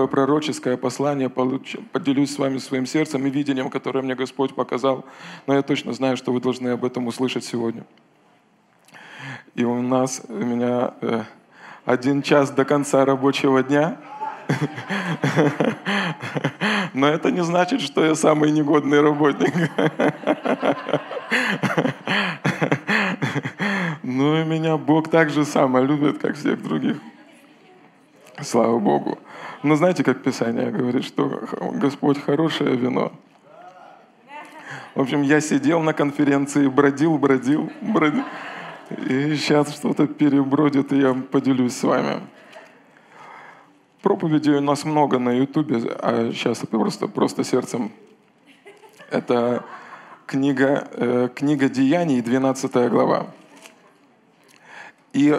такое пророческое послание, поделюсь с вами своим сердцем и видением, которое мне Господь показал. Но я точно знаю, что вы должны об этом услышать сегодня. И у нас, у меня э, один час до конца рабочего дня. Но это не значит, что я самый негодный работник. Ну и меня Бог так же само любит, как всех других. Слава Богу. Но знаете, как Писание говорит, что Господь хорошее вино. В общем, я сидел на конференции, бродил, бродил, бродил. И сейчас что-то перебродит, и я поделюсь с вами. Проповедей у нас много на Ютубе, а сейчас это просто, просто сердцем. Это книга, э, книга Деяний, 12 глава. И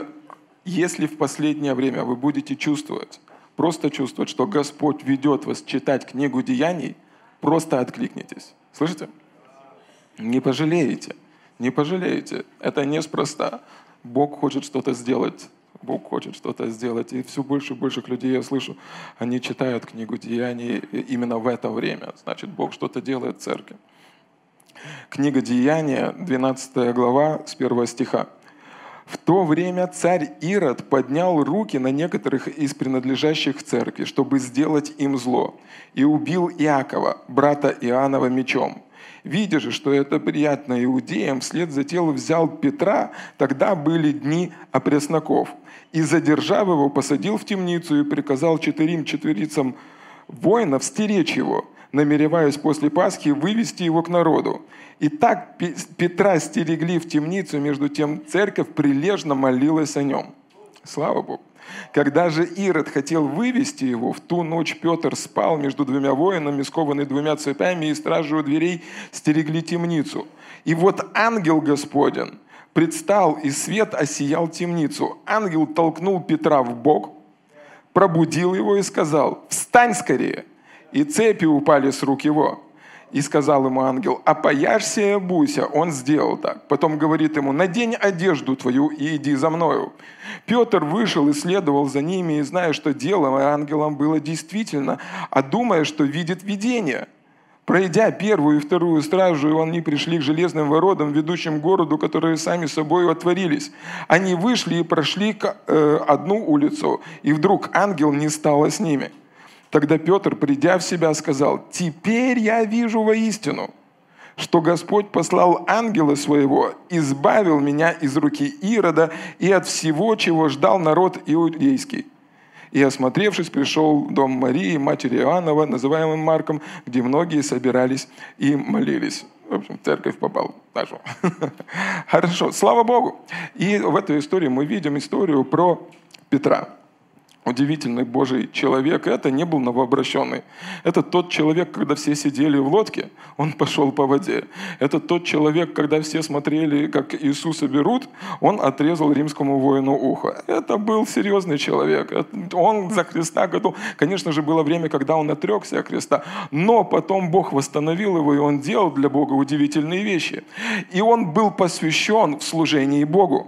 если в последнее время вы будете чувствовать, просто чувствовать, что Господь ведет вас читать книгу Деяний, просто откликнитесь. Слышите? Не пожалеете. Не пожалеете. Это неспроста. Бог хочет что-то сделать. Бог хочет что-то сделать. И все больше и больше людей я слышу, они читают книгу Деяний именно в это время. Значит, Бог что-то делает в церкви. Книга Деяния, 12 глава, с 1 стиха. В то время царь Ирод поднял руки на некоторых из принадлежащих церкви, чтобы сделать им зло, и убил Иакова, брата Иоаннова, мечом. Видя же, что это приятно иудеям, вслед за телом взял Петра, тогда были дни опресноков, и, задержав его, посадил в темницу и приказал четырем четверицам воинов стеречь его, намереваясь после Пасхи вывести его к народу. И так Петра стерегли в темницу, между тем церковь прилежно молилась о нем. Слава Богу. Когда же Ирод хотел вывести его, в ту ночь Петр спал между двумя воинами, скованный двумя цепями, и стражи у дверей стерегли темницу. И вот ангел Господень предстал, и свет осиял темницу. Ангел толкнул Петра в бок, пробудил его и сказал, «Встань скорее!» И цепи упали с рук его. И сказал ему ангел, опояшься и обуйся. Он сделал так. Потом говорит ему, надень одежду твою и иди за мною. Петр вышел и следовал за ними, и зная, что дело ангелом было действительно, а думая, что видит видение. Пройдя первую и вторую стражу, они пришли к железным воротам, ведущим к городу, которые сами собой отворились. Они вышли и прошли э, одну улицу, и вдруг ангел не стало с ними – Тогда Петр, придя в себя, сказал, «Теперь я вижу воистину, что Господь послал ангела своего, избавил меня из руки Ирода и от всего, чего ждал народ иудейский». И, осмотревшись, пришел в дом Марии, матери Иоаннова, называемым Марком, где многие собирались и молились. В общем, в церковь попал. Хорошо. Хорошо, слава Богу. И в этой истории мы видим историю про Петра удивительный Божий человек, это не был новообращенный. Это тот человек, когда все сидели в лодке, он пошел по воде. Это тот человек, когда все смотрели, как Иисуса берут, он отрезал римскому воину ухо. Это был серьезный человек. Он за Христа готов. Конечно же, было время, когда он отрекся от Христа, но потом Бог восстановил его, и он делал для Бога удивительные вещи. И он был посвящен в служении Богу.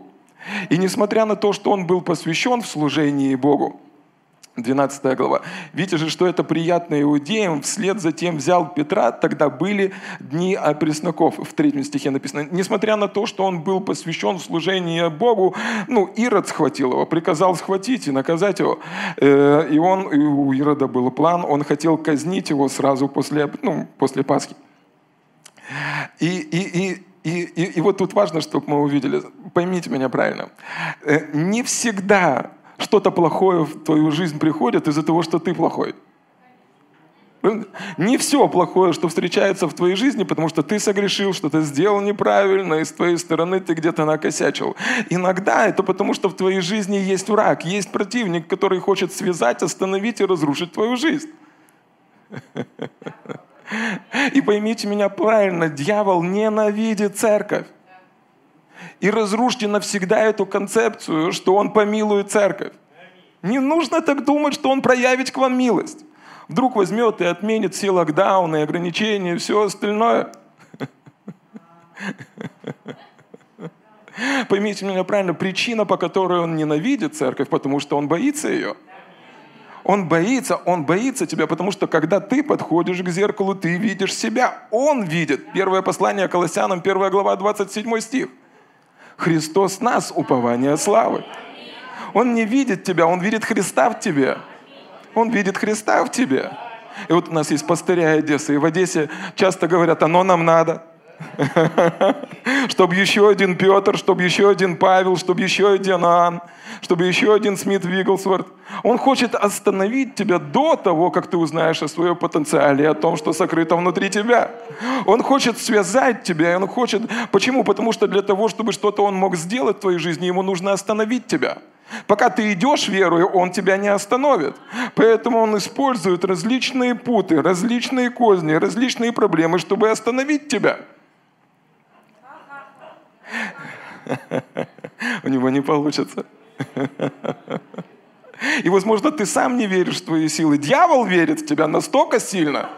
И несмотря на то, что он был посвящен в служении Богу, 12 глава. Видите же, что это приятно иудеям. Вслед за тем взял Петра, тогда были дни пресноков. В третьем стихе написано. Несмотря на то, что он был посвящен в служение Богу, ну, Ирод схватил его, приказал схватить и наказать его. Э, и он, и у Ирода был план, он хотел казнить его сразу после, ну, после Пасхи. И, и, и и, и, и вот тут важно, чтобы мы увидели, поймите меня правильно, э, не всегда что-то плохое в твою жизнь приходит из-за того, что ты плохой. Не все плохое, что встречается в твоей жизни, потому что ты согрешил, что ты сделал неправильно, и с твоей стороны ты где-то накосячил. Иногда это потому, что в твоей жизни есть враг, есть противник, который хочет связать, остановить и разрушить твою жизнь. И поймите меня правильно, дьявол ненавидит церковь. И разрушьте навсегда эту концепцию, что он помилует церковь. Не нужно так думать, что он проявит к вам милость. Вдруг возьмет и отменит все локдауны, ограничения и все остальное. Поймите меня правильно, причина, по которой он ненавидит церковь, потому что он боится ее. Он боится, он боится тебя, потому что когда ты подходишь к зеркалу, ты видишь себя. Он видит. Первое послание Колоссянам, 1 глава, 27 стих. Христос нас, упование славы. Он не видит тебя, он видит Христа в тебе. Он видит Христа в тебе. И вот у нас есть пастыря Одессы, и в Одессе часто говорят, оно нам надо. Чтобы еще один Петр, чтобы еще один Павел, чтобы еще один Ан, чтобы еще один Смит Вигглсворт. Он хочет остановить тебя до того, как ты узнаешь о своем потенциале, о том, что сокрыто внутри тебя. Он хочет связать тебя, он хочет... Почему? Потому что для того, чтобы что-то он мог сделать в твоей жизни, ему нужно остановить тебя. Пока ты идешь верою, он тебя не остановит. Поэтому он использует различные путы, различные козни, различные проблемы, чтобы остановить тебя. У него не получится. И, возможно, ты сам не веришь в твои силы. Дьявол верит в тебя настолько сильно,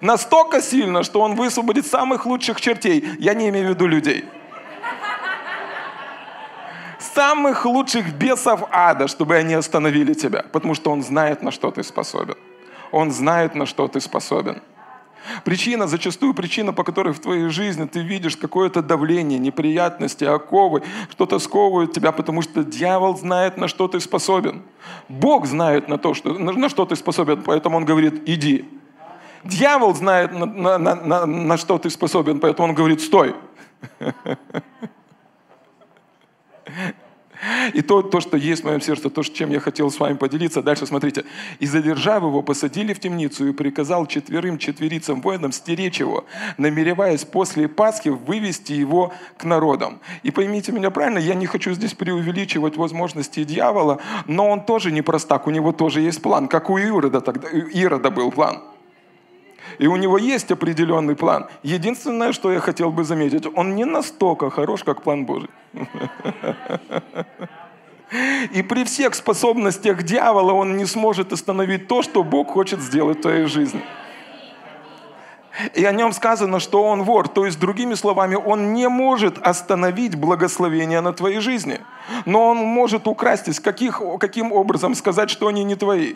настолько сильно, что он высвободит самых лучших чертей. Я не имею в виду людей. Самых лучших бесов ада, чтобы они остановили тебя. Потому что он знает, на что ты способен. Он знает, на что ты способен. Причина, зачастую причина, по которой в твоей жизни ты видишь какое-то давление, неприятности, оковы, что-то сковывает тебя, потому что дьявол знает, на что ты способен. Бог знает, на, то, что, на что ты способен, поэтому он говорит, иди. Дьявол знает, на, на, на, на что ты способен, поэтому он говорит, стой. И то, то, что есть в моем сердце, то, чем я хотел с вами поделиться. Дальше смотрите. «И задержав его, посадили в темницу и приказал четверым четверицам воинам стеречь его, намереваясь после Пасхи вывести его к народам». И поймите меня правильно, я не хочу здесь преувеличивать возможности дьявола, но он тоже не простак, у него тоже есть план, как у Ирода, тогда, Ирода был план. И у него есть определенный план. Единственное, что я хотел бы заметить, он не настолько хорош, как план Божий. И при всех способностях дьявола он не сможет остановить то, что Бог хочет сделать в твоей жизни. И о нем сказано, что он вор. То есть, другими словами, он не может остановить благословение на твоей жизни. Но он может украсть из каких, каким образом сказать, что они не твои.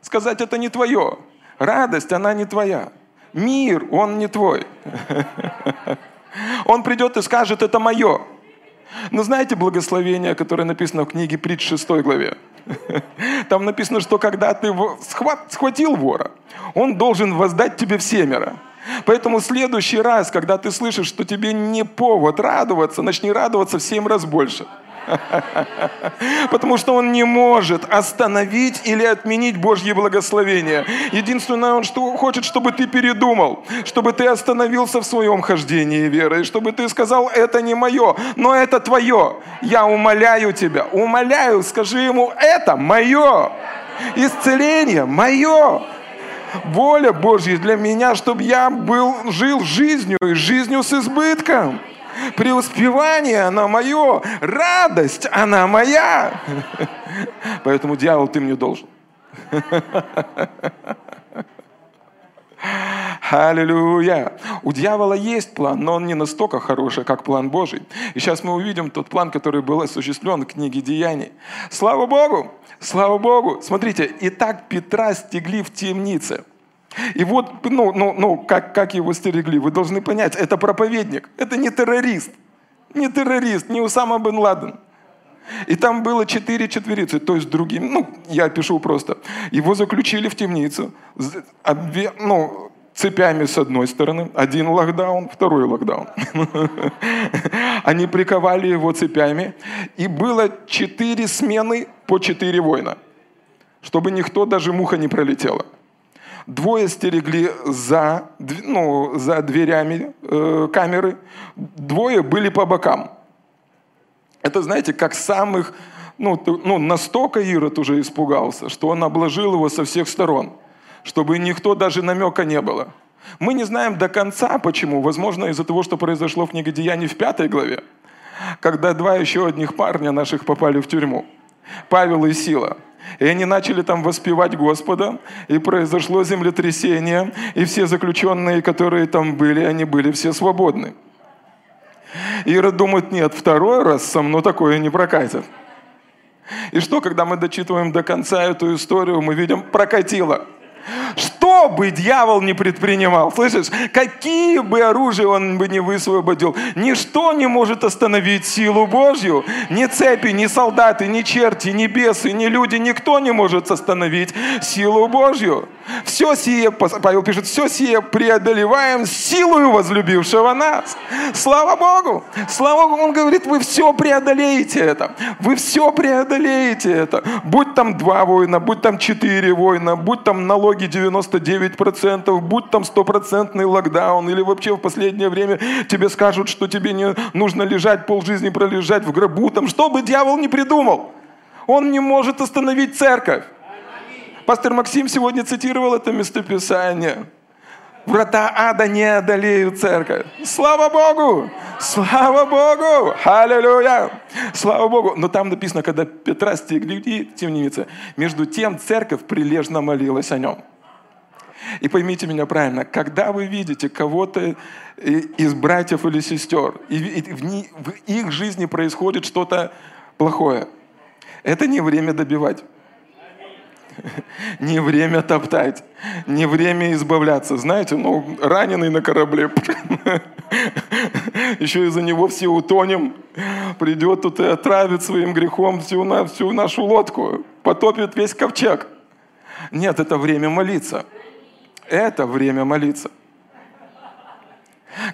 Сказать, это не твое. Радость, она не твоя. Мир, он не твой. Он придет и скажет, это мое. Но знаете благословение, которое написано в книге Притч 6 главе? Там написано, что когда ты схватил вора, он должен воздать тебе всемеро. Поэтому в следующий раз, когда ты слышишь, что тебе не повод радоваться, начни радоваться в семь раз больше – Потому что он не может остановить или отменить Божье благословение. Единственное, он что хочет, чтобы ты передумал, чтобы ты остановился в своем хождении верой, чтобы ты сказал, это не мое, но это твое. Я умоляю тебя, умоляю, скажи ему, это мое. Исцеление мое воля Божья для меня, чтобы я был, жил жизнью и жизнью с избытком. Преуспевание, она мое. Радость, она моя. Поэтому, дьявол, ты мне должен. Аллилуйя. У дьявола есть план, но он не настолько хороший, как план Божий. И сейчас мы увидим тот план, который был осуществлен в книге Деяний. Слава Богу! Слава Богу! Смотрите, и так Петра стегли в темнице – и вот, ну, ну, ну как, как его стерегли, вы должны понять, это проповедник, это не террорист, не террорист, не Усама бен Ладен. И там было четыре четверицы, то есть другим, ну, я пишу просто. Его заключили в темницу, ну, цепями с одной стороны, один локдаун, второй локдаун. Они приковали его цепями, и было четыре смены по четыре воина, чтобы никто, даже муха не пролетела. Двое стерегли за, ну, за дверями э, камеры, двое были по бокам. Это, знаете, как самых, ну, ну, настолько Ирод уже испугался, что он обложил его со всех сторон, чтобы никто даже намека не было. Мы не знаем до конца, почему. Возможно, из-за того, что произошло в книге Деяний в пятой главе, когда два еще одних парня наших попали в тюрьму. Павел и Сила. И они начали там воспевать Господа, и произошло землетрясение, и все заключенные, которые там были, они были все свободны. Ира думает, нет, второй раз со мной такое не прокатит. И что, когда мы дочитываем до конца эту историю, мы видим, прокатило. Что бы дьявол не предпринимал, слышишь, какие бы оружия он бы не высвободил, ничто не может остановить силу Божью. Ни цепи, ни солдаты, ни черти, ни бесы, ни люди, никто не может остановить силу Божью. Все сие, Павел пишет, все сие преодолеваем силою возлюбившего нас. Слава Богу! Слава Богу! Он говорит, вы все преодолеете это. Вы все преодолеете это. Будь там два воина, будь там четыре воина, будь там налоги 99%, будь там стопроцентный локдаун, или вообще в последнее время тебе скажут, что тебе не нужно лежать полжизни пролежать в гробу, там, что бы дьявол не придумал. Он не может остановить церковь. Пастор Максим сегодня цитировал это местописание. Врата ада не одолеют церковь. Слава Богу! Слава Богу! Аллилуйя! Слава Богу! Но там написано, когда Петра стегли темницы, между тем церковь прилежно молилась о нем. И поймите меня правильно, когда вы видите кого-то из братьев или сестер, и в их жизни происходит что-то плохое, это не время добивать. Не время топтать, не время избавляться. Знаете, ну, раненый на корабле, еще из-за него все утонем, придет тут и отравит своим грехом всю, на, всю нашу лодку, потопит весь ковчег. Нет, это время молиться. Это время молиться.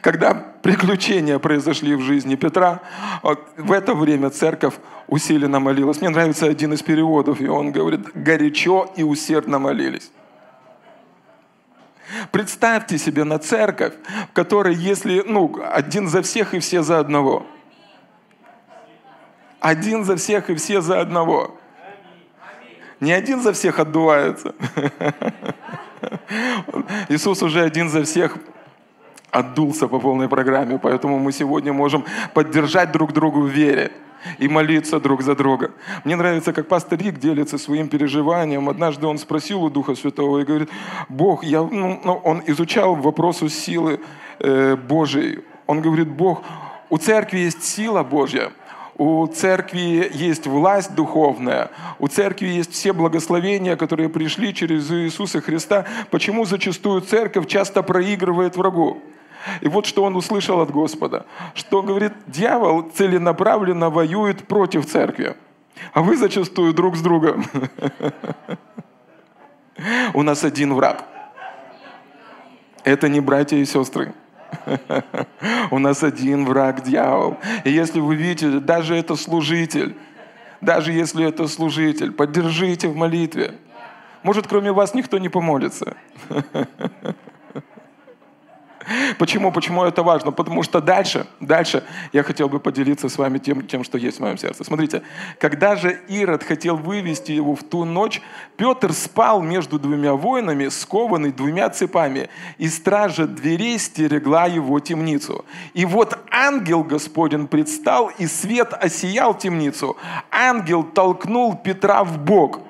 Когда приключения произошли в жизни Петра, в это время церковь усиленно молилась. Мне нравится один из переводов, и он говорит, горячо и усердно молились. Представьте себе на церковь, в которой, если, ну, один за всех и все за одного. Один за всех и все за одного. Не один за всех отдувается. Иисус уже один за всех отдулся по полной программе, поэтому мы сегодня можем поддержать друг друга в вере и молиться друг за друга. Мне нравится, как пастор Рик делится своим переживанием. Однажды он спросил у Духа Святого и говорит, Бог, я, ну, ну он изучал вопросу силы э, Божией. Он говорит, Бог, у церкви есть сила Божья, у церкви есть власть духовная, у церкви есть все благословения, которые пришли через Иисуса Христа. Почему зачастую церковь часто проигрывает врагу? И вот что он услышал от Господа, что, говорит, дьявол целенаправленно воюет против церкви, а вы зачастую друг с другом. У нас один враг. Это не братья и сестры. У нас один враг дьявол. И если вы видите, даже это служитель, даже если это служитель, поддержите в молитве. Может, кроме вас никто не помолится. Почему? Почему это важно? Потому что дальше, дальше я хотел бы поделиться с вами тем, тем, что есть в моем сердце. Смотрите, когда же Ирод хотел вывести его в ту ночь, Петр спал между двумя воинами, скованный двумя цепами, и стража дверей стерегла его темницу. И вот ангел Господень предстал, и свет осиял темницу. Ангел толкнул Петра в бок,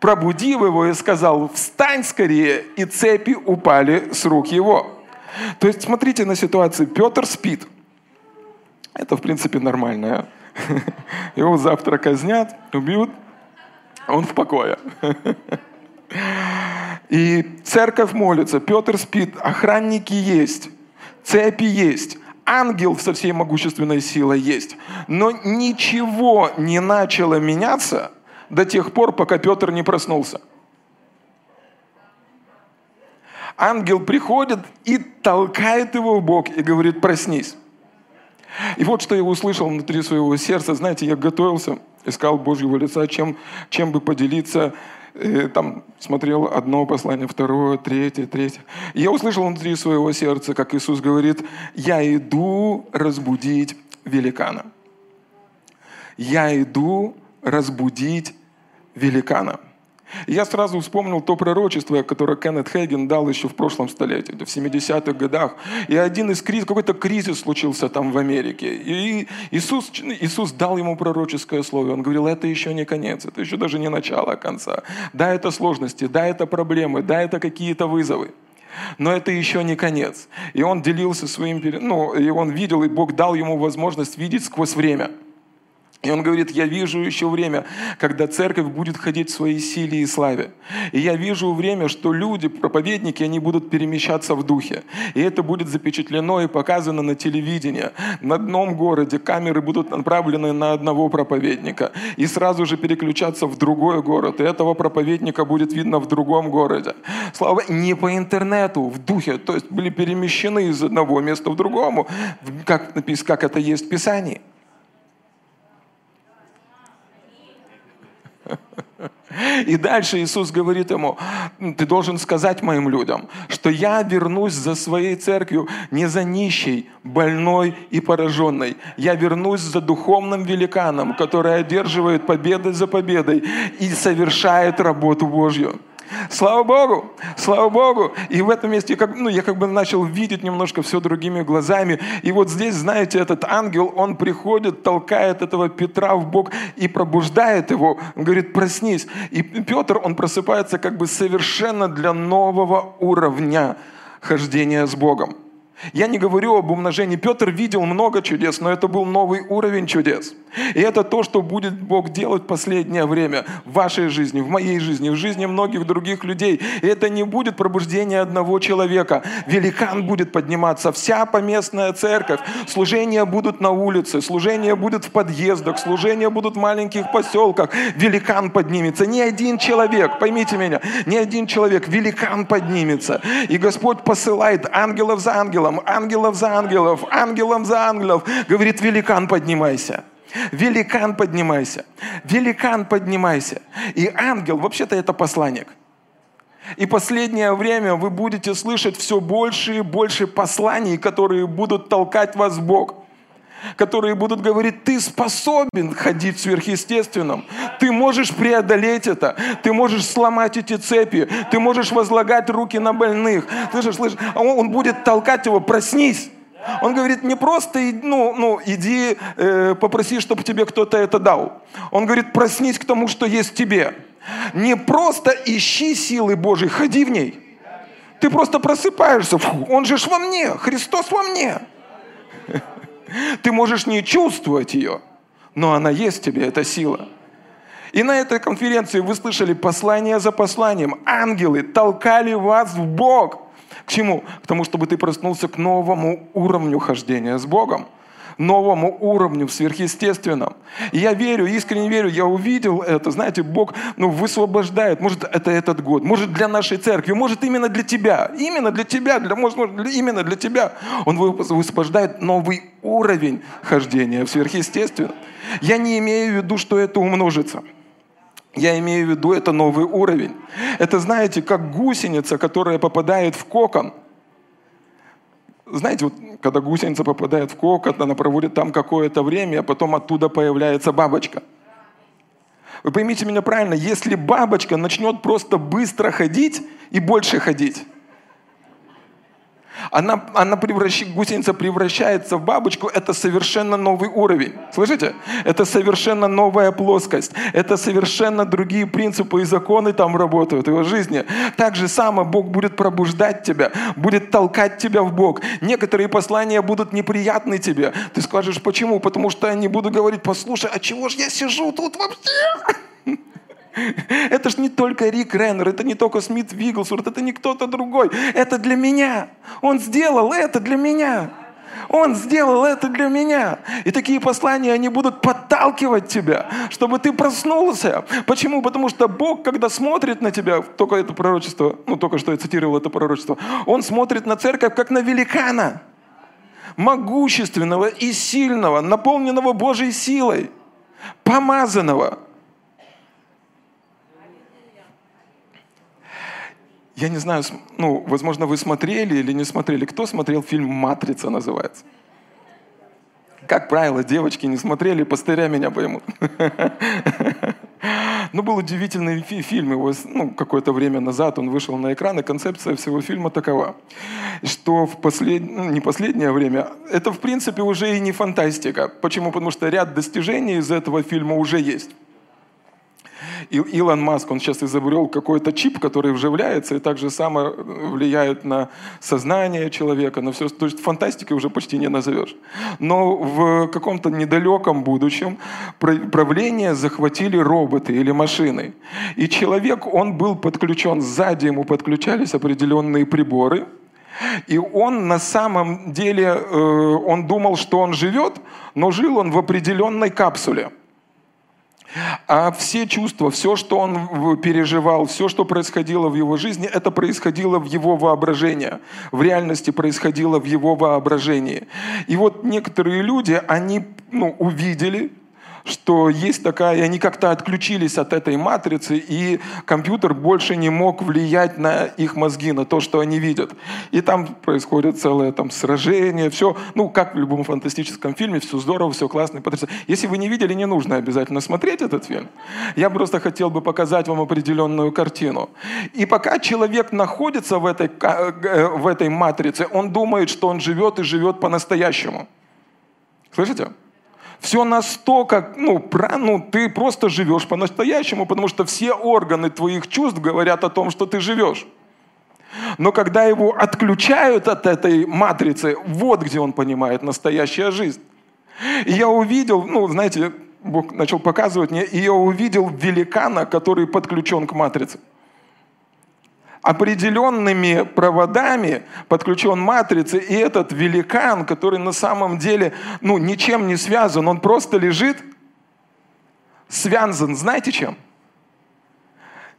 пробудив его и сказал, «Встань скорее!» И цепи упали с рук его. То есть смотрите на ситуацию. Петр спит. Это, в принципе, нормально. Его завтра казнят, убьют. Он в покое. И церковь молится, Петр спит, охранники есть, цепи есть, ангел со всей могущественной силой есть. Но ничего не начало меняться до тех пор, пока Петр не проснулся. Ангел приходит и толкает его в бок и говорит, проснись. И вот что я услышал внутри своего сердца. Знаете, я готовился, искал Божьего лица, чем, чем бы поделиться. И там смотрел одно послание, второе, третье, третье. И я услышал внутри своего сердца, как Иисус говорит, я иду разбудить великана. Я иду разбудить великана. Я сразу вспомнил то пророчество, которое Кеннет Хейген дал еще в прошлом столетии, в 70-х годах. И один из кризисов, какой-то кризис случился там в Америке. И Иисус, Иисус дал ему пророческое слово. Он говорил, это еще не конец, это еще даже не начало а конца. Да, это сложности, да, это проблемы, да, это какие-то вызовы. Но это еще не конец. И он делился своим, ну, и он видел, и Бог дал ему возможность видеть сквозь время – И он говорит, я вижу еще время, когда церковь будет ходить в своей силе и славе. И я вижу время, что люди, проповедники, они будут перемещаться в духе. И это будет запечатлено и показано на телевидении. На одном городе камеры будут направлены на одного проповедника. И сразу же переключаться в другой город. И этого проповедника будет видно в другом городе. Слава не по интернету, в духе. То есть были перемещены из одного места в другому, как, как это есть в Писании. И дальше Иисус говорит ему, ты должен сказать моим людям, что я вернусь за своей церковью не за нищей, больной и пораженной. Я вернусь за духовным великаном, который одерживает победы за победой и совершает работу Божью. Слава Богу! Слава Богу! И в этом месте как, ну, я как бы начал видеть немножко все другими глазами. И вот здесь, знаете, этот ангел, он приходит, толкает этого Петра в бок и пробуждает его. Он говорит, проснись. И Петр, он просыпается как бы совершенно для нового уровня хождения с Богом. Я не говорю об умножении. Петр видел много чудес, но это был новый уровень чудес. И это то, что будет Бог делать в последнее время в вашей жизни, в моей жизни, в жизни многих других людей. И это не будет пробуждение одного человека. Великан будет подниматься, вся поместная церковь. Служения будут на улице, служения будут в подъездах, служения будут в маленьких поселках. Великан поднимется. Не один человек, поймите меня, не один человек, великан поднимется. И Господь посылает ангелов за ангелом ангелом, ангелов за ангелов, ангелом за ангелов. Говорит, великан, поднимайся. Великан, поднимайся. Великан, поднимайся. И ангел, вообще-то это посланник. И последнее время вы будете слышать все больше и больше посланий, которые будут толкать вас в Бог которые будут говорить, ты способен ходить в сверхъестественном, ты можешь преодолеть это, ты можешь сломать эти цепи, ты можешь возлагать руки на больных. Слышишь, слышишь? А он, он будет толкать его, проснись. Он говорит, не просто ну, ну, иди э, попроси, чтобы тебе кто-то это дал. Он говорит, проснись к тому, что есть в тебе. Не просто ищи силы Божьей, ходи в ней. Ты просто просыпаешься. Фу, он же во мне, Христос во мне. Ты можешь не чувствовать ее, но она есть в тебе, эта сила. И на этой конференции вы слышали послание за посланием. Ангелы толкали вас в Бог. К чему? К тому, чтобы ты проснулся к новому уровню хождения с Богом новому уровню, в сверхъестественном. И я верю, искренне верю, я увидел это. Знаете, Бог ну, высвобождает. Может, это этот год, может, для нашей церкви, может, именно для тебя. Именно для тебя, для, может, именно для тебя. Он высвобождает новый уровень хождения в сверхъестественном. Я не имею в виду, что это умножится. Я имею в виду, это новый уровень. Это, знаете, как гусеница, которая попадает в кокон – знаете, вот, когда гусеница попадает в кокот, она проводит там какое-то время, а потом оттуда появляется бабочка. Вы поймите меня правильно, если бабочка начнет просто быстро ходить и больше ходить, она, она превращ... гусеница превращается в бабочку, это совершенно новый уровень. Слышите? Это совершенно новая плоскость. Это совершенно другие принципы и законы там работают в его жизни. Так же само Бог будет пробуждать тебя, будет толкать тебя в Бог. Некоторые послания будут неприятны тебе. Ты скажешь, почему? Потому что они будут говорить, послушай, а чего же я сижу тут вообще? Это ж не только Рик Реннер, это не только Смит Вигглсворт, это не кто-то другой. Это для меня. Он сделал это для меня. Он сделал это для меня. И такие послания, они будут подталкивать тебя, чтобы ты проснулся. Почему? Потому что Бог, когда смотрит на тебя, только это пророчество, ну только что я цитировал это пророчество, Он смотрит на церковь как на великана, могущественного и сильного, наполненного Божьей силой, помазанного – Я не знаю, ну, возможно, вы смотрели или не смотрели. Кто смотрел фильм «Матрица» называется? Как правило, девочки не смотрели, пастыря меня поймут. Ну, был удивительный фи- фильм, его, ну, какое-то время назад он вышел на экран, и концепция всего фильма такова, что в послед... ну, не последнее время, это, в принципе, уже и не фантастика. Почему? Потому что ряд достижений из этого фильма уже есть. Илон Маск, он сейчас изобрел какой-то чип, который вживляется и так же само влияет на сознание человека, на все. То есть фантастикой уже почти не назовешь. Но в каком-то недалеком будущем правление захватили роботы или машины. И человек, он был подключен, сзади ему подключались определенные приборы, и он на самом деле, э, он думал, что он живет, но жил он в определенной капсуле. А все чувства, все, что он переживал, все, что происходило в его жизни, это происходило в его воображении. В реальности происходило в его воображении. И вот некоторые люди, они ну, увидели, что есть такая, и они как-то отключились от этой матрицы, и компьютер больше не мог влиять на их мозги, на то, что они видят. И там происходит целое там сражение, все, ну, как в любом фантастическом фильме, все здорово, все классно, потрясающе. Если вы не видели, не нужно обязательно смотреть этот фильм. Я просто хотел бы показать вам определенную картину. И пока человек находится в этой, э, в этой матрице, он думает, что он живет и живет по-настоящему. Слышите? Все настолько, ну, про, ну, ты просто живешь по-настоящему, потому что все органы твоих чувств говорят о том, что ты живешь. Но когда его отключают от этой матрицы, вот где он понимает настоящая жизнь. И я увидел, ну, знаете, Бог начал показывать мне, и я увидел великана, который подключен к матрице определенными проводами подключен матрице, и этот великан, который на самом деле ну, ничем не связан, он просто лежит, связан, знаете чем?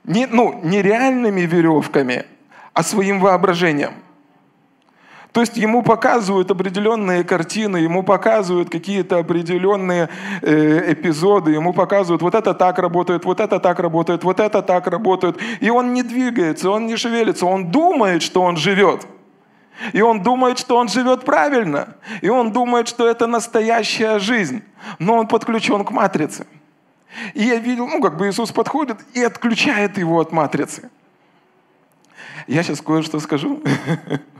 Не, ну, не реальными веревками, а своим воображением. То есть ему показывают определенные картины, ему показывают какие-то определенные э, эпизоды, ему показывают, вот это так работает, вот это так работает, вот это так работает. И он не двигается, он не шевелится, он думает, что он живет. И он думает, что он живет правильно. И он думает, что это настоящая жизнь. Но он подключен к матрице. И я видел, ну, как бы Иисус подходит и отключает его от матрицы. Я сейчас кое-что скажу.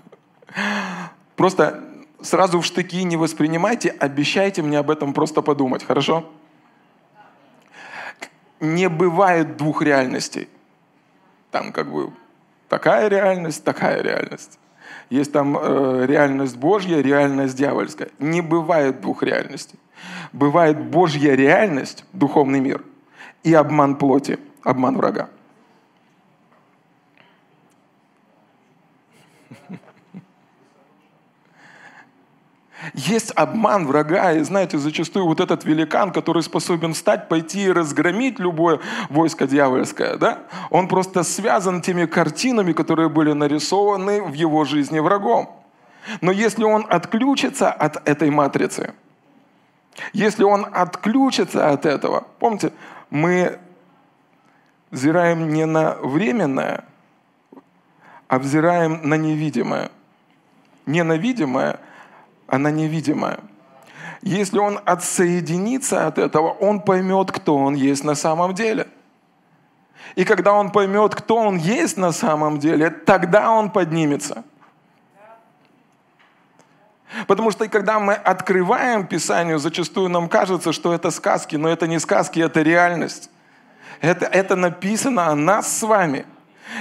Просто сразу в штыки не воспринимайте, обещайте мне об этом просто подумать, хорошо? Не бывает двух реальностей. Там как бы такая реальность, такая реальность. Есть там э, реальность Божья, реальность дьявольская. Не бывает двух реальностей. Бывает Божья реальность, духовный мир, и обман плоти, обман врага. Есть обман врага, и знаете, зачастую вот этот великан, который способен встать, пойти и разгромить любое войско дьявольское, да, он просто связан теми картинами, которые были нарисованы в его жизни врагом. Но если он отключится от этой матрицы, если он отключится от этого, помните, мы взираем не на временное, а взираем на невидимое. Не на видимое – она невидимая. Если он отсоединится от этого, он поймет, кто он есть на самом деле. И когда он поймет, кто он есть на самом деле, тогда он поднимется. Потому что когда мы открываем Писание, зачастую нам кажется, что это сказки, но это не сказки, это реальность. Это, это написано о нас с вами –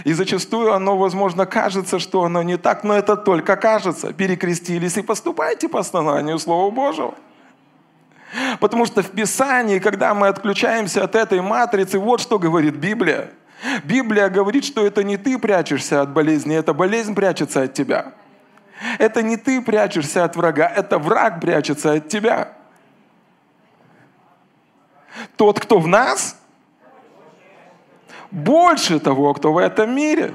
и зачастую оно, возможно, кажется, что оно не так, но это только кажется. Перекрестились и поступайте по основанию Слова Божьего. Потому что в Писании, когда мы отключаемся от этой матрицы, вот что говорит Библия. Библия говорит, что это не ты прячешься от болезни, это болезнь прячется от тебя. Это не ты прячешься от врага, это враг прячется от тебя. Тот, кто в нас, больше того, кто в этом мире.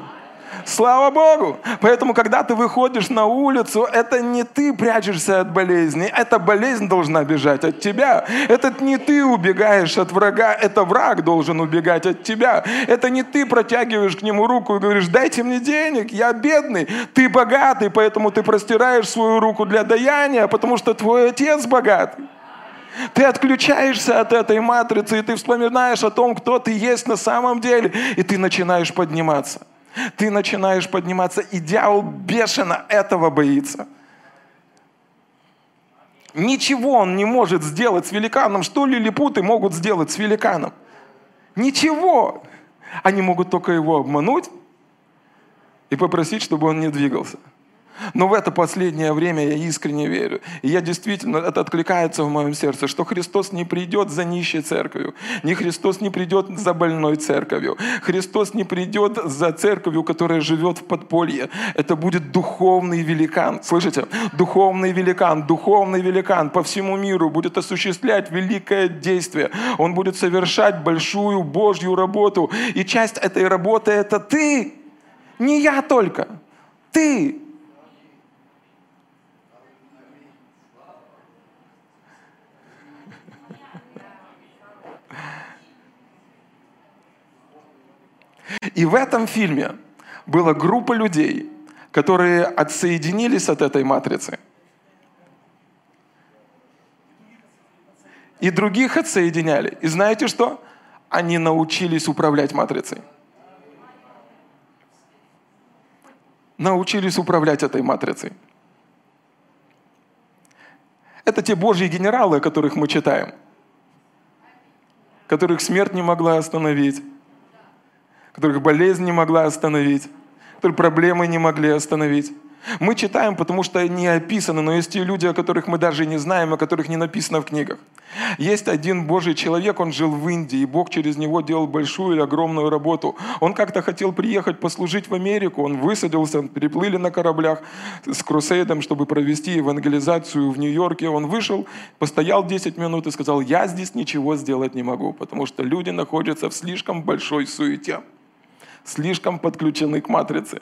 Слава Богу! Поэтому, когда ты выходишь на улицу, это не ты прячешься от болезни, эта болезнь должна бежать от тебя. Это не ты убегаешь от врага, это враг должен убегать от тебя. Это не ты протягиваешь к нему руку и говоришь, дайте мне денег, я бедный. Ты богатый, поэтому ты простираешь свою руку для даяния, потому что твой отец богатый. Ты отключаешься от этой матрицы, и ты вспоминаешь о том, кто ты есть на самом деле, и ты начинаешь подниматься. Ты начинаешь подниматься, и дьявол бешено этого боится. Ничего он не может сделать с великаном. Что лилипуты могут сделать с великаном? Ничего. Они могут только его обмануть и попросить, чтобы он не двигался. Но в это последнее время я искренне верю. И я действительно, это откликается в моем сердце, что Христос не придет за нищей церковью. Не Христос не придет за больной церковью. Христос не придет за церковью, которая живет в подполье. Это будет духовный великан. Слышите? Духовный великан, духовный великан по всему миру будет осуществлять великое действие. Он будет совершать большую Божью работу. И часть этой работы это ты. Не я только. Ты. И в этом фильме была группа людей, которые отсоединились от этой матрицы. И других отсоединяли. И знаете что? Они научились управлять матрицей. Научились управлять этой матрицей. Это те божьи генералы, о которых мы читаем, которых смерть не могла остановить, которых болезнь не могла остановить, которые проблемы не могли остановить. Мы читаем, потому что они описаны, но есть те люди, о которых мы даже не знаем, о которых не написано в книгах. Есть один Божий человек, он жил в Индии, и Бог через него делал большую или огромную работу. Он как-то хотел приехать послужить в Америку, он высадился, переплыли на кораблях с крусейдом, чтобы провести евангелизацию в Нью-Йорке. Он вышел, постоял 10 минут и сказал, я здесь ничего сделать не могу, потому что люди находятся в слишком большой суете слишком подключены к матрице.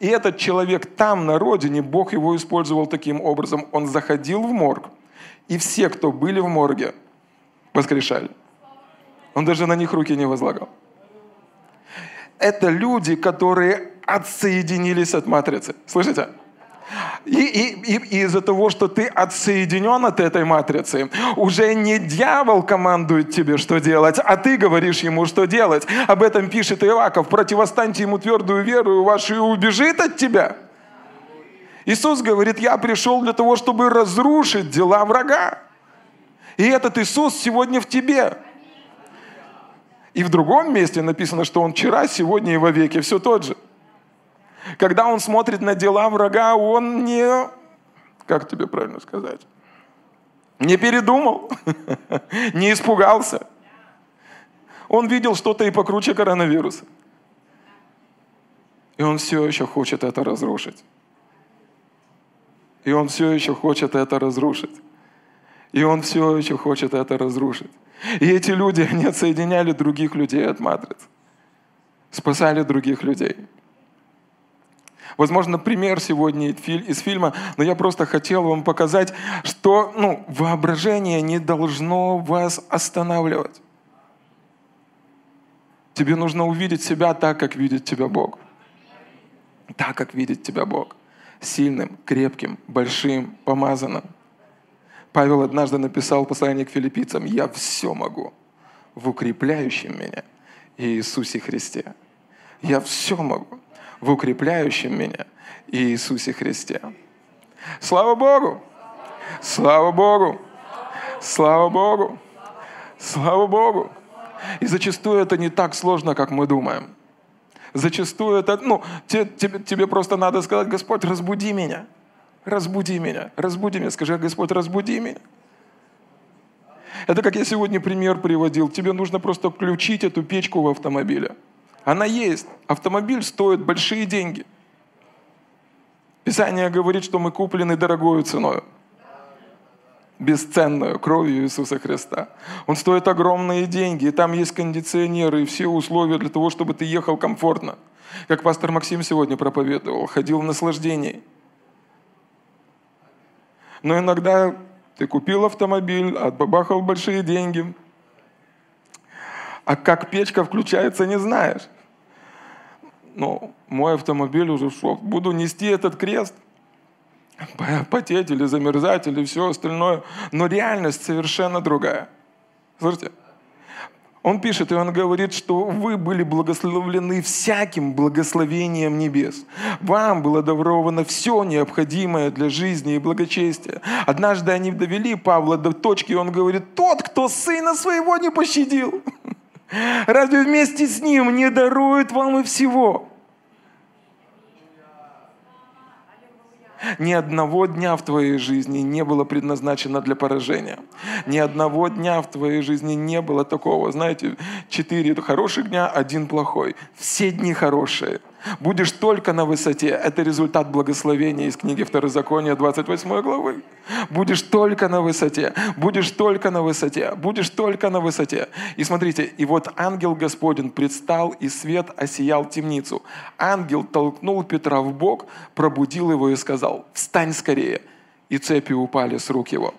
И этот человек там, на родине, Бог его использовал таким образом. Он заходил в морг, и все, кто были в морге, воскрешали. Он даже на них руки не возлагал. Это люди, которые отсоединились от матрицы. Слышите? И, и, и из-за того, что ты отсоединен от этой матрицы, уже не дьявол командует тебе, что делать, а ты говоришь ему, что делать. Об этом пишет Иаков. Противостаньте ему твердую веру вашу и убежит от тебя. Иисус говорит, я пришел для того, чтобы разрушить дела врага. И этот Иисус сегодня в тебе. И в другом месте написано, что Он вчера, сегодня и во веки все тот же. Когда он смотрит на дела врага, он не, как тебе правильно сказать, не передумал, не испугался. Он видел что-то и покруче коронавируса. И он все еще хочет это разрушить. И он все еще хочет это разрушить. И он все еще хочет это разрушить. И эти люди, они отсоединяли других людей от матриц. Спасали других людей. Возможно, пример сегодня из фильма, но я просто хотел вам показать, что ну, воображение не должно вас останавливать. Тебе нужно увидеть себя так, как видит тебя Бог. Так, как видит тебя Бог. Сильным, крепким, большим, помазанным. Павел однажды написал послание к филиппийцам, «Я все могу в укрепляющем меня Иисусе Христе». Я все могу в укрепляющем меня Иисусе Христе. Слава Богу! Слава Богу! Слава Богу! Слава Богу! И зачастую это не так сложно, как мы думаем. Зачастую это, ну, тебе, тебе, тебе просто надо сказать, Господь, разбуди меня. Разбуди меня, разбуди меня. Скажи, Господь, разбуди меня. Это как я сегодня пример приводил. Тебе нужно просто включить эту печку в автомобиле. Она есть. Автомобиль стоит большие деньги. Писание говорит, что мы куплены дорогою ценой. Бесценную кровью Иисуса Христа. Он стоит огромные деньги, и там есть кондиционеры и все условия для того, чтобы ты ехал комфортно. Как пастор Максим сегодня проповедовал, ходил в наслаждении. Но иногда ты купил автомобиль, отбабахал большие деньги, а как печка включается, не знаешь ну, мой автомобиль уже шел, буду нести этот крест, потеть или замерзать или все остальное, но реальность совершенно другая. Слушайте, он пишет, и он говорит, что вы были благословлены всяким благословением небес. Вам было даровано все необходимое для жизни и благочестия. Однажды они довели Павла до точки, и он говорит, тот, кто сына своего не пощадил. Разве вместе с Ним не дарует вам и всего? Ни одного дня в твоей жизни не было предназначено для поражения. Ни одного дня в твоей жизни не было такого, знаете, четыре хороших дня, один плохой. Все дни хорошие. Будешь только на высоте. Это результат благословения из книги Второзакония 28 главы. Будешь только на высоте. Будешь только на высоте. Будешь только на высоте. И смотрите, и вот ангел Господень предстал, и свет осиял темницу. Ангел толкнул Петра в бок, пробудил его и сказал, встань скорее. И цепи упали с рук его.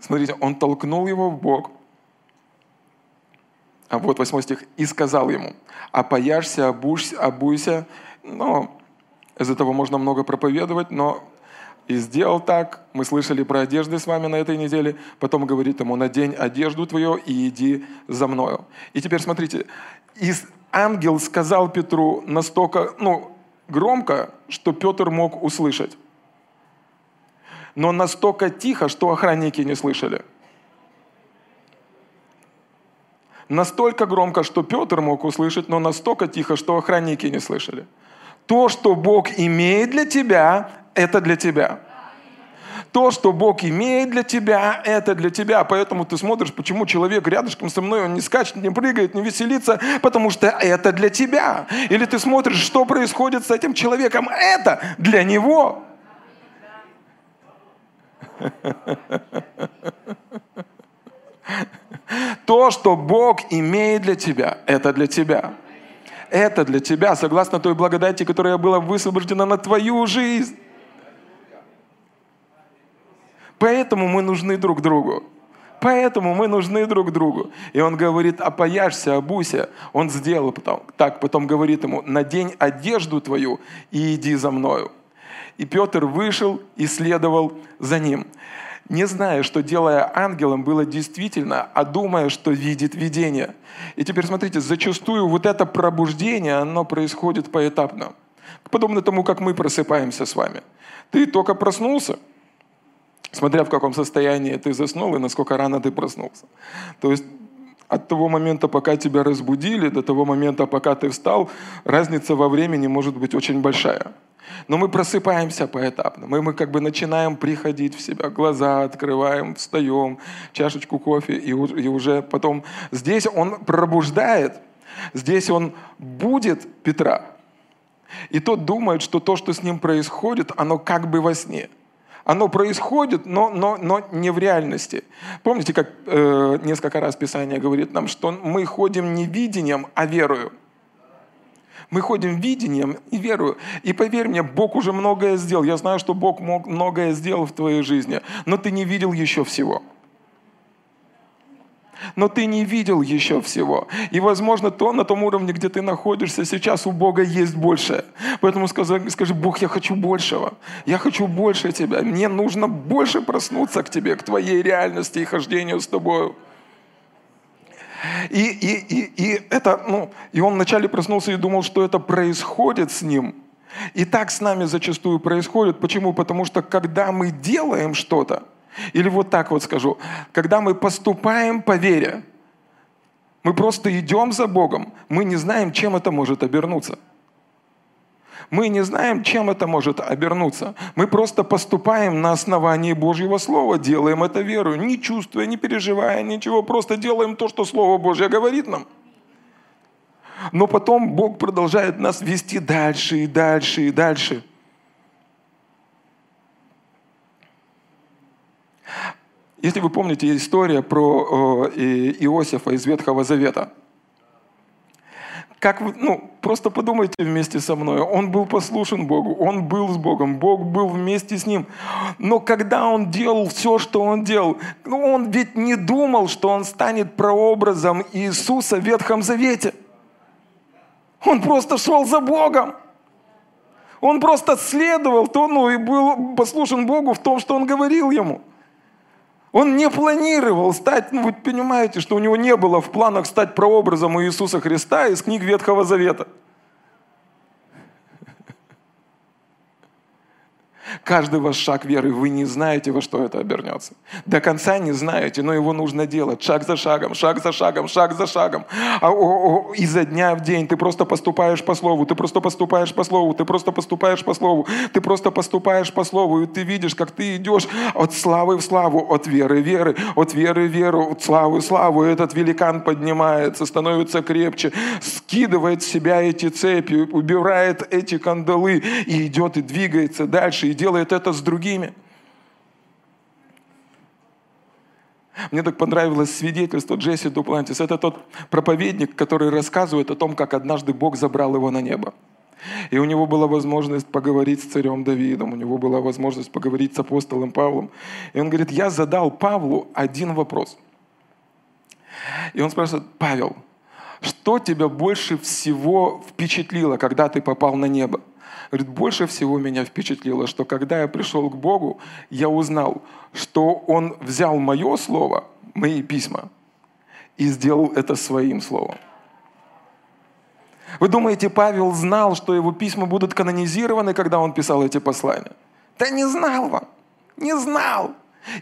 Смотрите, он толкнул его в бок – а вот 8 стих. «И сказал ему, опояшься, обуйся, обуйся». Но из этого можно много проповедовать, но и сделал так. Мы слышали про одежды с вами на этой неделе. Потом говорит ему, надень одежду твою и иди за мною. И теперь смотрите, и ангел сказал Петру настолько, ну, громко, что Петр мог услышать. Но настолько тихо, что охранники не слышали. Настолько громко, что Петр мог услышать, но настолько тихо, что охранники не слышали. То, что Бог имеет для тебя, это для тебя. То, что Бог имеет для тебя, это для тебя. Поэтому ты смотришь, почему человек рядышком со мной, он не скачет, не прыгает, не веселится, потому что это для тебя. Или ты смотришь, что происходит с этим человеком, это для него. То, что Бог имеет для тебя, это для тебя. Это для тебя, согласно той благодати, которая была высвобождена на твою жизнь. Поэтому мы нужны друг другу. Поэтому мы нужны друг другу. И он говорит, опояшься, обуйся. Он сделал потом, так, потом говорит ему, надень одежду твою и иди за мною. И Петр вышел и следовал за ним не зная, что делая ангелом было действительно, а думая, что видит видение. И теперь смотрите, зачастую вот это пробуждение, оно происходит поэтапно. Подобно тому, как мы просыпаемся с вами. Ты только проснулся, смотря в каком состоянии ты заснул и насколько рано ты проснулся. То есть от того момента, пока тебя разбудили, до того момента, пока ты встал, разница во времени может быть очень большая. Но мы просыпаемся поэтапно. Мы, мы как бы начинаем приходить в себя, глаза открываем, встаем, чашечку кофе, и, и уже потом здесь он пробуждает, здесь он будет Петра. И тот думает, что то, что с ним происходит, оно как бы во сне. Оно происходит, но, но, но не в реальности. Помните, как э, несколько раз Писание говорит нам, что мы ходим не видением, а верою. Мы ходим видением и верую. И поверь мне, Бог уже многое сделал. Я знаю, что Бог мог многое сделал в твоей жизни, но ты не видел еще всего. Но ты не видел еще всего. И, возможно, то на том уровне, где ты находишься сейчас, у Бога есть больше. Поэтому скажи, скажи, Бог, я хочу большего. Я хочу больше Тебя. Мне нужно больше проснуться к Тебе, к Твоей реальности и хождению с Тобой. И, и, и, и, это, ну, и он вначале проснулся и думал, что это происходит с ним. И так с нами зачастую происходит. Почему? Потому что когда мы делаем что-то, или вот так вот скажу, когда мы поступаем по вере, мы просто идем за Богом, мы не знаем, чем это может обернуться – мы не знаем, чем это может обернуться. Мы просто поступаем на основании Божьего Слова, делаем это верою, не чувствуя, не переживая ничего, просто делаем то, что Слово Божье говорит нам. Но потом Бог продолжает нас вести дальше и дальше и дальше. Если вы помните история про Иосифа из Ветхого Завета – как вы, ну, просто подумайте вместе со мной. Он был послушен Богу, он был с Богом, Бог был вместе с ним. Но когда он делал все, что он делал, ну, он ведь не думал, что он станет прообразом Иисуса в Ветхом Завете. Он просто шел за Богом. Он просто следовал, то, ну, и был послушен Богу в том, что он говорил ему. Он не планировал стать, ну вы понимаете, что у него не было в планах стать прообразом Иисуса Христа из книг Ветхого Завета. Каждый ваш шаг веры, вы не знаете, во что это обернется. До конца не знаете, но его нужно делать шаг за шагом, шаг за шагом, шаг за шагом. А, о, о, изо дня в день ты просто поступаешь по слову, ты просто поступаешь по слову, ты просто поступаешь по слову, ты просто поступаешь по слову, и ты видишь, как ты идешь от славы в славу, от веры в веры, от веры в веру, от славы в славу. И этот великан поднимается, становится крепче, скидывает с себя эти цепи, убирает эти кандалы и идет и двигается дальше, и делает это с другими. Мне так понравилось свидетельство Джесси Дуплантис. Это тот проповедник, который рассказывает о том, как однажды Бог забрал его на небо. И у него была возможность поговорить с царем Давидом, у него была возможность поговорить с апостолом Павлом. И он говорит, я задал Павлу один вопрос. И он спрашивает, Павел, что тебя больше всего впечатлило, когда ты попал на небо? Говорит, больше всего меня впечатлило, что когда я пришел к Богу, я узнал, что Он взял мое слово, мои письма, и сделал это своим словом. Вы думаете, Павел знал, что его письма будут канонизированы, когда он писал эти послания? Да не знал он, не знал.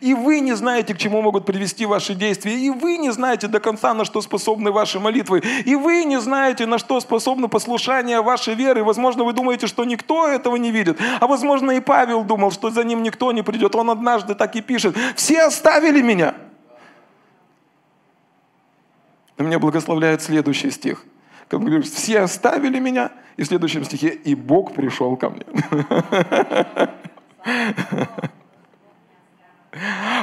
И вы не знаете, к чему могут привести ваши действия. И вы не знаете до конца, на что способны ваши молитвы. И вы не знаете, на что способно послушание вашей веры. Возможно, вы думаете, что никто этого не видит. А возможно, и Павел думал, что за ним никто не придет. Он однажды так и пишет. Все оставили меня. И меня благословляет следующий стих. Как говорит, все оставили меня. И в следующем стихе, и Бог пришел ко мне.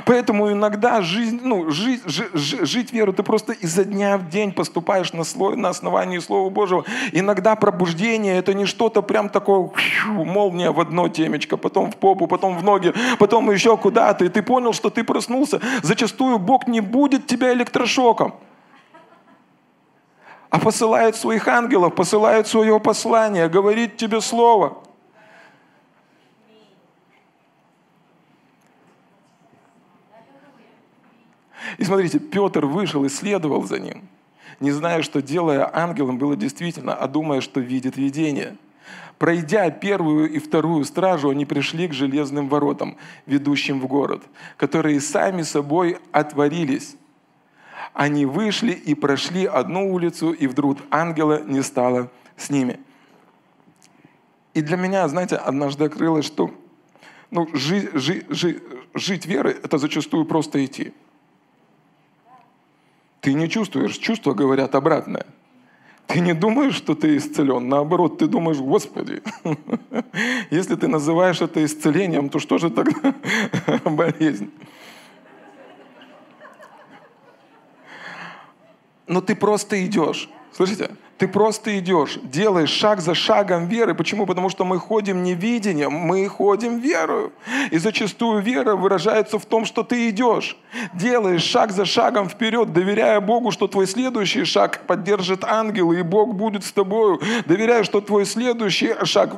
Поэтому иногда жизнь, ну, жить, жить, жить веру, ты просто изо дня в день поступаешь на, слой, на основании Слова Божьего. Иногда пробуждение это не что-то прям такое, молния в одно темечко, потом в попу, потом в ноги, потом еще куда-то. И ты понял, что ты проснулся. Зачастую Бог не будет тебя электрошоком а посылает своих ангелов, посылает свое послание, говорит тебе слово. И смотрите, Петр вышел и следовал за ним, не зная, что делая ангелом было действительно, а думая, что видит видение. Пройдя первую и вторую стражу, они пришли к железным воротам, ведущим в город, которые сами собой отворились. Они вышли и прошли одну улицу, и вдруг ангела не стало с ними. И для меня, знаете, однажды открылось, что ну, жить, жить, жить, жить верой – это зачастую просто идти – ты не чувствуешь, чувства говорят обратное. Ты не думаешь, что ты исцелен, наоборот, ты думаешь, Господи, если ты называешь это исцелением, то что же тогда болезнь? Но ты просто идешь. Слышите? Ты просто идешь, делаешь шаг за шагом веры. Почему? Потому что мы ходим не видением, мы ходим верою. И зачастую вера выражается в том, что ты идешь, делаешь шаг за шагом вперед, доверяя Богу, что твой следующий шаг поддержит ангелы, и Бог будет с тобою. Доверяя, что твой следующий шаг,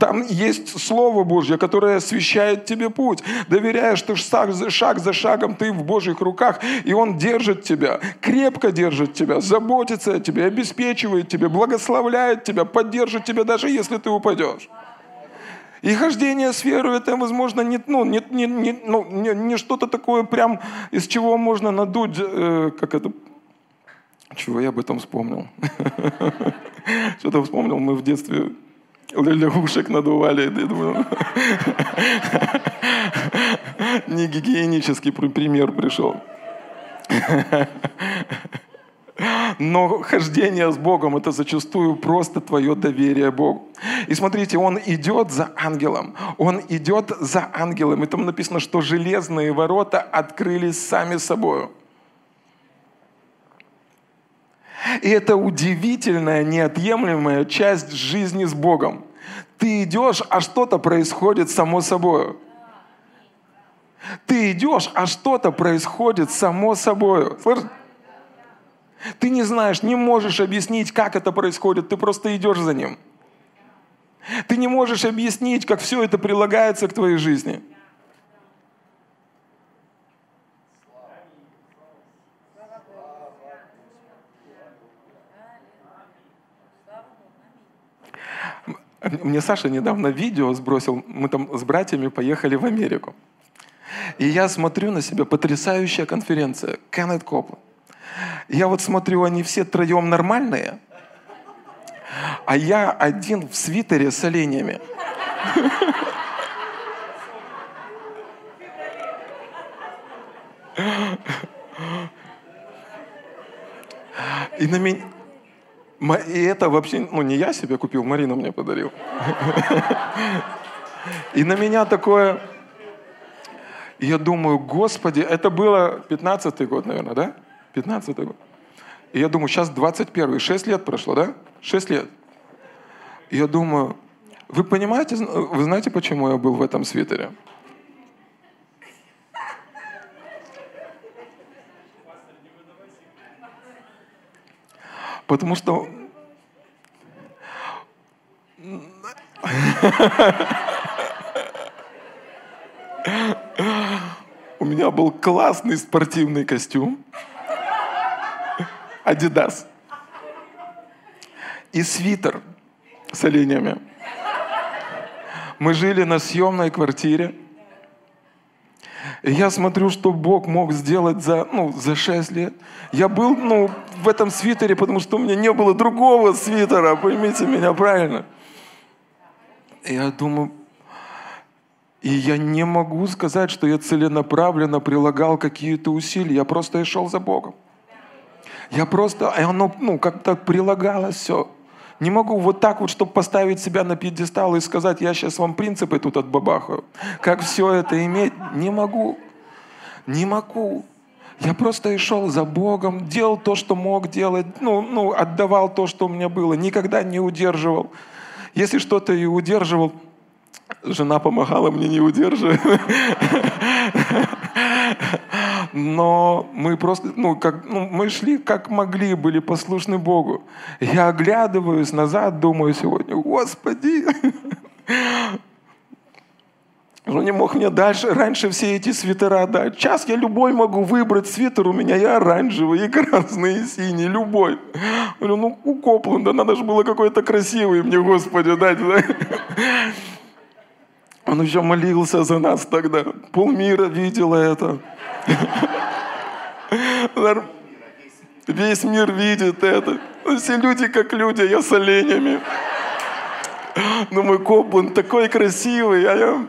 там есть Слово Божье, которое освещает тебе путь. Доверяя, что шаг за, шаг за шагом ты в Божьих руках, и Он держит тебя, крепко держит тебя, заботится о тебе, обеспечивает обеспечивает тебя, благословляет тебя, поддержит тебя, даже если ты упадешь. И хождение с верой, это, возможно, не, ну, не, не, не, ну, не, не что-то такое прям, из чего можно надуть, э, как это, чего я об этом вспомнил. Что-то вспомнил, мы в детстве лягушек надували. Не гигиенический пример пришел. Но хождение с Богом – это зачастую просто твое доверие Богу. И смотрите, он идет за ангелом. Он идет за ангелом. И там написано, что железные ворота открылись сами собой. И это удивительная, неотъемлемая часть жизни с Богом. Ты идешь, а что-то происходит само собой. Ты идешь, а что-то происходит само собой. Слышишь? Ты не знаешь, не можешь объяснить, как это происходит, ты просто идешь за ним. Ты не можешь объяснить, как все это прилагается к твоей жизни. Мне Саша недавно видео сбросил, мы там с братьями поехали в Америку. И я смотрю на себя, потрясающая конференция, Кеннет Копла. Я вот смотрю, они все троем нормальные, а я один в свитере с оленями. И на меня... И это вообще, ну не я себе купил, Марина мне подарил. И на меня такое... Я думаю, Господи, это было 15-й год, наверное, да? 15-й год. И я думаю, сейчас 21-й, 6 лет прошло, да? 6 лет. И я думаю, вы понимаете, вы знаете, почему я был в этом свитере? Потому что у меня был классный спортивный костюм. Адидас. И свитер с оленями. Мы жили на съемной квартире. Я смотрю, что Бог мог сделать за, ну, за 6 лет. Я был ну, в этом свитере, потому что у меня не было другого свитера, поймите меня правильно. Я думаю, и я не могу сказать, что я целенаправленно прилагал какие-то усилия. Я просто и шел за Богом. Я просто, оно ну, как-то прилагалось все. Не могу вот так вот, чтобы поставить себя на пьедестал и сказать, я сейчас вам принципы тут отбабахаю. Как все это иметь? Не могу. Не могу. Я просто и шел за Богом, делал то, что мог делать, ну, ну, отдавал то, что у меня было, никогда не удерживал. Если что-то и удерживал, жена помогала мне не удерживать. Но мы просто, ну, как, ну, мы шли как могли, были послушны Богу. Я оглядываюсь назад, думаю сегодня, Господи, он не мог мне дальше, раньше все эти свитера дать. Сейчас я любой могу выбрать свитер, у меня и оранжевый, и красный, и синий, любой. Говорю, ну у Копланда надо же было какой-то красивый мне, Господи, дать. Он еще молился за нас тогда. Полмира видела это. Весь мир видит это. Все люди как люди, я с оленями. Ну, мой Коплан такой красивый, а я...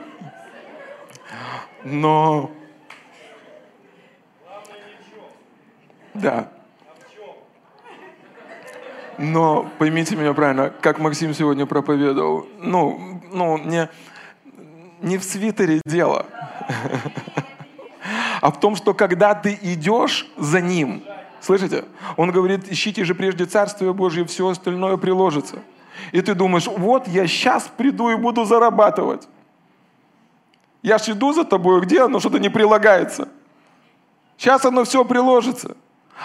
Но... Да. Но поймите меня правильно, как Максим сегодня проповедовал, ну, ну не, не в свитере дело, а в том, что когда ты идешь за ним, слышите, он говорит, ищите же прежде Царствие Божье, все остальное приложится. И ты думаешь, вот я сейчас приду и буду зарабатывать. Я ж иду за тобой, где оно что-то не прилагается. Сейчас оно все приложится.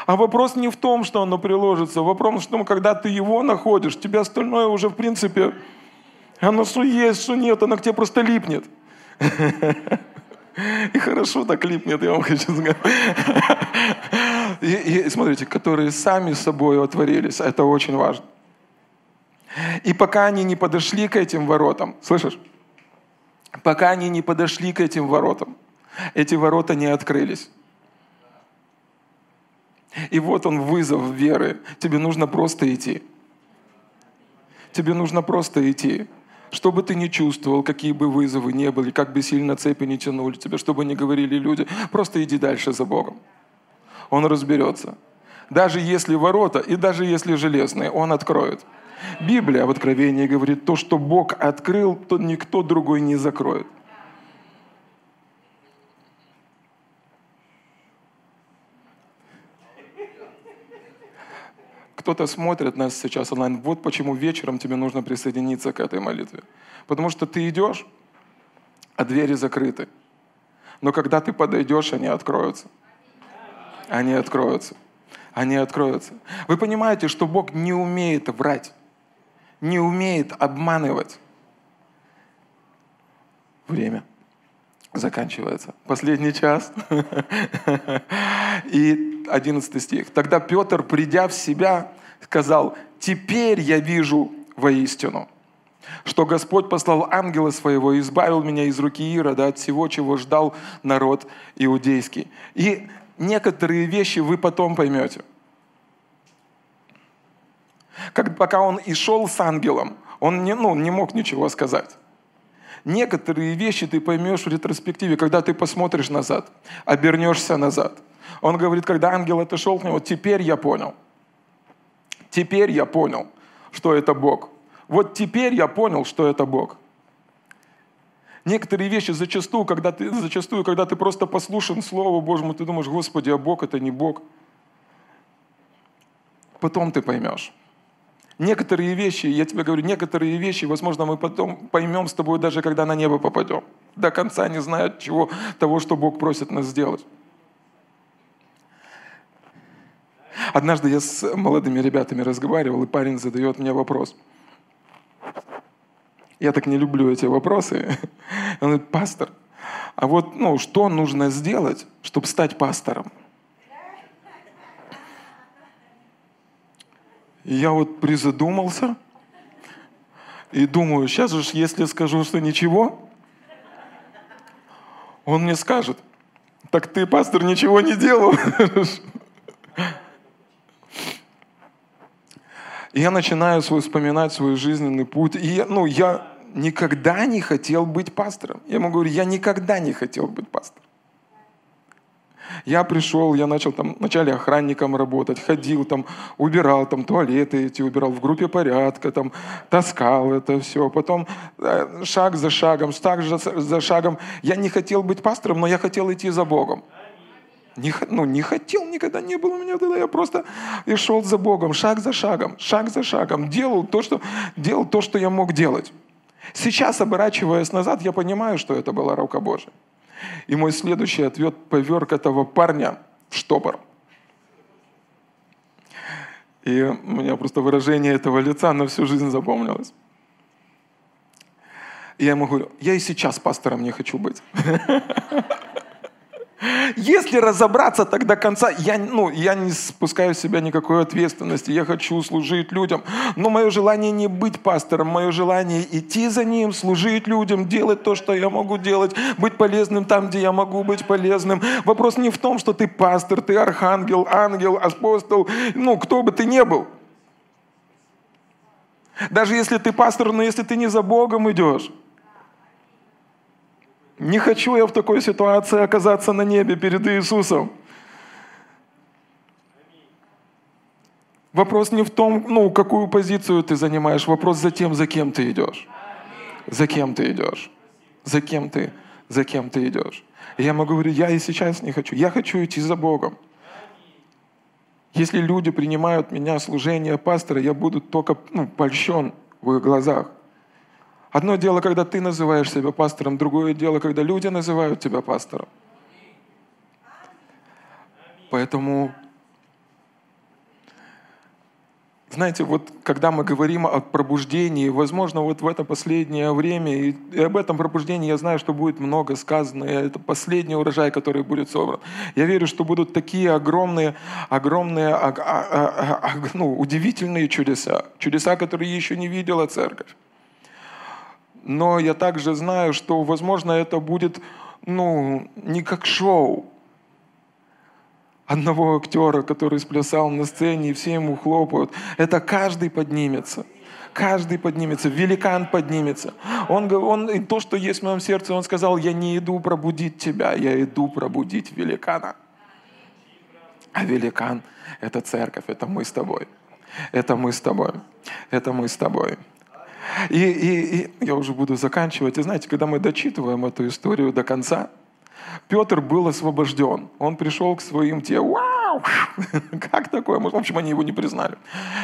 А вопрос не в том, что оно приложится. Вопрос в том, когда ты его находишь, тебе остальное уже в принципе оно что есть, что нет, оно к тебе просто липнет. И хорошо так липнет, я вам хочу сказать. И, и смотрите, которые сами собой отворились, это очень важно. И пока они не подошли к этим воротам, слышишь? Пока они не подошли к этим воротам, эти ворота не открылись. И вот он вызов веры. Тебе нужно просто идти. Тебе нужно просто идти. Что бы ты ни чувствовал, какие бы вызовы не были, как бы сильно цепи не тянули тебя, что бы ни говорили люди, просто иди дальше за Богом. Он разберется. Даже если ворота и даже если железные, Он откроет. Библия в Откровении говорит, то, что Бог открыл, то никто другой не закроет. Кто-то смотрит нас сейчас онлайн. Вот почему вечером тебе нужно присоединиться к этой молитве. Потому что ты идешь, а двери закрыты. Но когда ты подойдешь, они откроются. Они откроются. Они откроются. Вы понимаете, что Бог не умеет врать, не умеет обманывать. Время заканчивается. Последний час. И 11 стих. Тогда Петр, придя в себя, сказал, теперь я вижу воистину. что Господь послал ангела своего и избавил меня из руки Ирода от всего, чего ждал народ иудейский. И некоторые вещи вы потом поймете. Как, пока он и шел с ангелом, он не, ну, не мог ничего сказать. Некоторые вещи ты поймешь в ретроспективе, когда ты посмотришь назад, обернешься назад. Он говорит, когда ангел отошел к нему, теперь я понял. Теперь я понял, что это Бог. Вот теперь я понял, что это Бог. Некоторые вещи зачастую, когда ты, зачастую, когда ты просто послушан Слову Божьему, ты думаешь, Господи, а Бог это не Бог. Потом ты поймешь. Некоторые вещи, я тебе говорю, некоторые вещи, возможно, мы потом поймем с тобой, даже когда на небо попадем. До конца не зная чего, того, что Бог просит нас сделать. Однажды я с молодыми ребятами разговаривал, и парень задает мне вопрос. Я так не люблю эти вопросы. Он говорит, пастор, а вот ну, что нужно сделать, чтобы стать пастором? И я вот призадумался и думаю, сейчас же, если скажу, что ничего, он мне скажет, так ты, пастор, ничего не делал. Я начинаю свой, вспоминать свой жизненный путь. И я, ну, я никогда не хотел быть пастором. Я ему говорю, я никогда не хотел быть пастором. Я пришел, я начал там вначале охранником работать, ходил там, убирал там туалеты эти, убирал в группе порядка, там таскал это все. Потом э, шаг за шагом, шаг за шагом. Я не хотел быть пастором, но я хотел идти за Богом. Не, ну, не хотел, никогда не было у меня тогда. Я просто и шел за Богом, шаг за шагом, шаг за шагом. Делал то, что, делал то, что я мог делать. Сейчас, оборачиваясь назад, я понимаю, что это была рука Божия. И мой следующий ответ поверг этого парня в штопор. И у меня просто выражение этого лица на всю жизнь запомнилось. И я ему говорю, я и сейчас пастором не хочу быть. Если разобраться до конца, я, ну, я не спускаю с себя никакой ответственности, я хочу служить людям. Но мое желание не быть пастором, мое желание идти за ним, служить людям, делать то, что я могу делать, быть полезным там, где я могу быть полезным. Вопрос не в том, что ты пастор, ты архангел, ангел, апостол, ну, кто бы ты ни был. Даже если ты пастор, но если ты не за Богом идешь, не хочу я в такой ситуации оказаться на небе перед Иисусом. Вопрос не в том, ну, какую позицию ты занимаешь, вопрос за тем, за кем ты идешь. За кем ты идешь. За кем ты, за кем ты идешь. Я могу говорить, я и сейчас не хочу. Я хочу идти за Богом. Если люди принимают меня служение пастора, я буду только ну, польщен в их глазах. Одно дело, когда ты называешь себя пастором, другое дело, когда люди называют тебя пастором. Поэтому, знаете, вот когда мы говорим о пробуждении, возможно, вот в это последнее время, и, и об этом пробуждении я знаю, что будет много сказано, и это последний урожай, который будет собран. Я верю, что будут такие огромные, огромные, а, а, а, ну, удивительные чудеса, чудеса, которые еще не видела церковь но я также знаю, что, возможно, это будет ну, не как шоу одного актера, который сплясал на сцене, и все ему хлопают. Это каждый поднимется. Каждый поднимется, великан поднимется. Он, он, и то, что есть в моем сердце, он сказал, я не иду пробудить тебя, я иду пробудить великана. А великан — это церковь, это мы с тобой. Это мы с тобой. Это мы с тобой. И, и, и я уже буду заканчивать. И знаете, когда мы дочитываем эту историю до конца, Петр был освобожден. Он пришел к своим те, вау, как такое? В общем, они его не признали.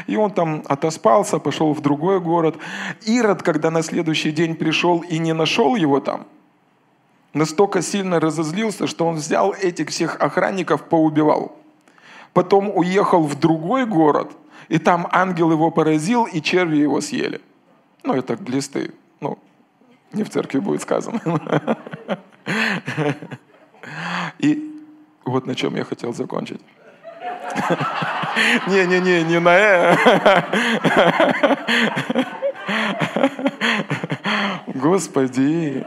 И он там отоспался, пошел в другой город. Ирод, когда на следующий день пришел и не нашел его там, настолько сильно разозлился, что он взял этих всех охранников, поубивал. Потом уехал в другой город, и там ангел его поразил, и черви его съели. Ну, это глисты. Ну, не в церкви будет сказано. И вот на чем я хотел закончить. Не-не-не, не на «э». Господи!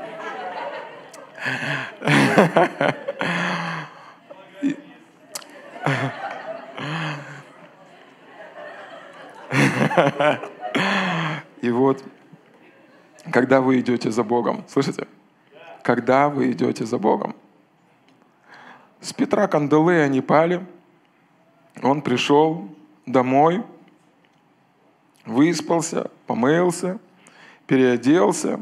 И вот, когда вы идете за Богом, слышите? Когда вы идете за Богом. С Петра кандалы они пали. Он пришел домой, выспался, помылся, переоделся.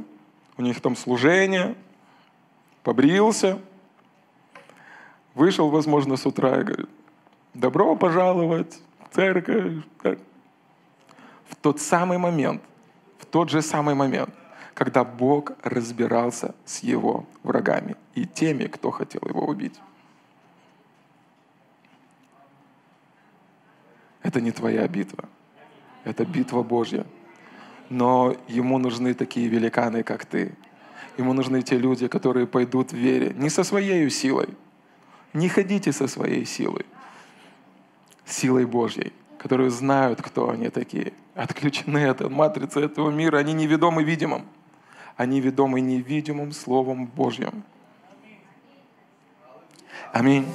У них там служение, побрился. Вышел, возможно, с утра и говорит, добро пожаловать в церковь. В тот самый момент, тот же самый момент, когда Бог разбирался с его врагами и теми, кто хотел его убить. Это не твоя битва. Это битва Божья. Но ему нужны такие великаны, как ты. Ему нужны те люди, которые пойдут в вере. Не со своей силой. Не ходите со своей силой. Силой Божьей, которые знают, кто они такие. Отключены от матрицы этого мира. Они неведомы видимым. Они ведомы невидимым Словом Божьим. Аминь.